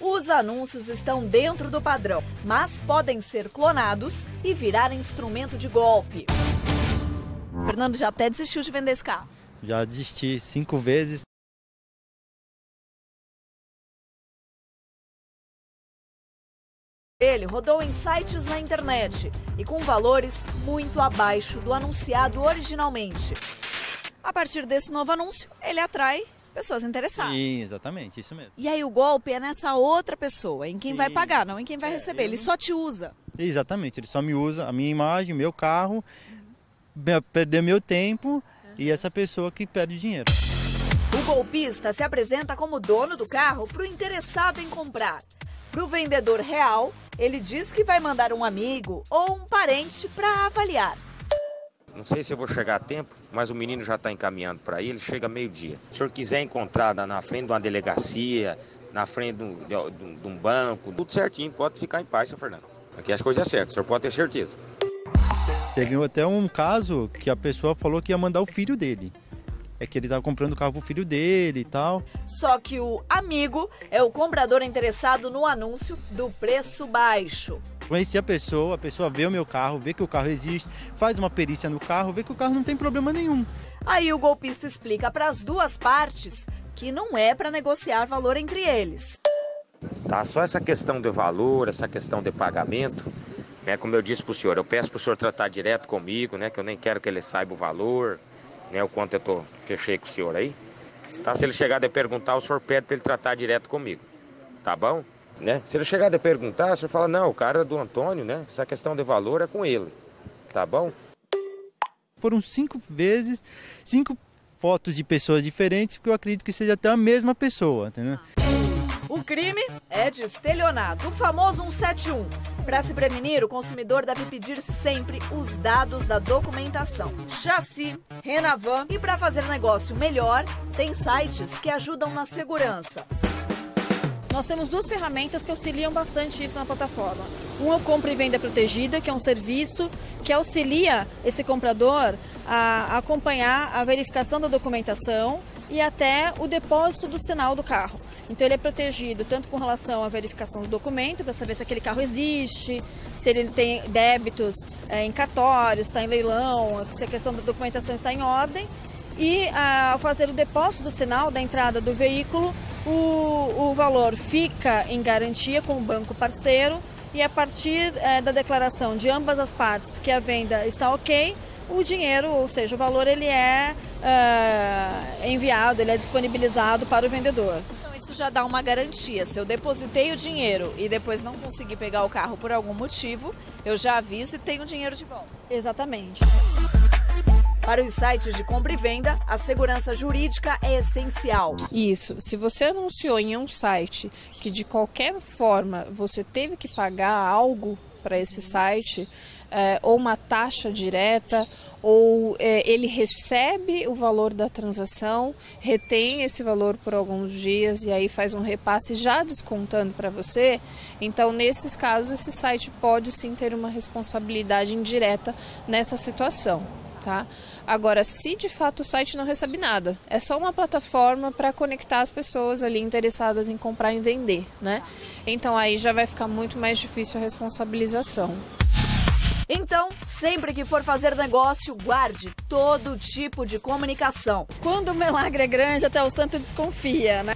Os anúncios estão dentro do padrão, mas podem ser clonados e virar instrumento de golpe. Fernando já até desistiu de vender esse carro. Já desisti cinco vezes. Ele rodou em sites na internet e com valores muito abaixo do anunciado originalmente. A partir desse novo anúncio, ele atrai pessoas interessadas. Sim, exatamente, isso mesmo. E aí o golpe é nessa outra pessoa, em quem Sim. vai pagar, não em quem vai É, receber. Ele não- só te usa. Exatamente, ele só me usa a minha imagem, o meu carro, me- perder meu tempo e essa pessoa que perde dinheiro. O golpista se apresenta como dono do carro para o interessado em comprar. Para o vendedor real, ele diz que vai mandar um amigo ou um parente para avaliar. Não sei se eu vou chegar a tempo, mas o menino já está encaminhando para ele, chega meio-dia. Se o senhor quiser encontrar na- frente de uma delegacia, na frente de um, de- de um- de um banco, tudo certinho, pode ficar em paz, seu Fernando. Aqui as coisas é certas, o senhor pode ter certeza. Teve até um caso que a pessoa falou que ia mandar o filho dele. É que ele tava comprando o carro pro filho dele e tal. Só que o amigo é o comprador interessado no anúncio do preço baixo. Conheci a pessoa, a pessoa vê o meu carro, vê que o carro existe, faz uma perícia no carro, vê que o carro não tem problema nenhum. Aí o golpista explica para as duas partes que não é para negociar valor entre eles. Tá? Só essa questão de valor, essa questão de pagamento, né? Como eu disse pro senhor, eu peço pro senhor tratar direto comigo, né? Que eu nem quero que ele saiba o valor, né? O quanto eu tô, fechei com o senhor aí. Tá? Se ele chegar de perguntar, o senhor pede para ele tratar direto comigo. Tá bom? Né? Se ele chegar de perguntar, o senhor fala, não, o cara é do Antônio, né? Essa questão de valor é com ele. Tá bom? Foram cinco vezes, cinco fotos de pessoas diferentes, porque eu acredito que seja até a mesma pessoa, entendeu? O crime é de estelionato, o famoso 171. Para se prevenir, o consumidor deve pedir sempre os dados da documentação, chassi, Renavan e para fazer negócio melhor, tem sites que ajudam na segurança. Nós temos duas ferramentas que auxiliam bastante isso na plataforma. Um é o compra e venda protegida, que é um serviço que auxilia esse comprador a acompanhar a verificação da documentação e até o depósito do sinal do carro. Então ele é protegido tanto com relação à verificação do documento, para saber se aquele carro existe, se ele tem débitos eh, em cartórios, está em leilão, se a questão da documentação está em ordem. E ah, ao fazer o depósito do sinal da entrada do veículo, o, o valor fica em garantia com o banco parceiro e a partir eh, da declaração de ambas as partes que a venda está ok, o dinheiro, ou seja, o valor ele é ah, enviado, ele é disponibilizado para o vendedor. Então isso já dá uma garantia. Se eu depositei o dinheiro e depois não consegui pegar o carro por algum motivo, eu já aviso e tenho o dinheiro de volta. Exatamente. Para os sites de compra e venda, a segurança jurídica é essencial. Isso. Se você anunciou em um site que de qualquer forma você teve que pagar algo para esse site, é, ou uma taxa direta, ou é, ele recebe o valor da transação, retém esse valor por alguns dias e aí faz um repasse já descontando para você, então nesses casos esse site pode sim ter uma responsabilidade indireta nessa situação. Tá? Agora, se de fato o site não recebe nada, é só uma plataforma para conectar as pessoas ali interessadas em comprar e vender, né? Então aí já vai ficar muito mais difícil a responsabilização. Então, sempre que for fazer negócio, guarde todo tipo de comunicação. Quando o milagre é grande, até o santo desconfia, né?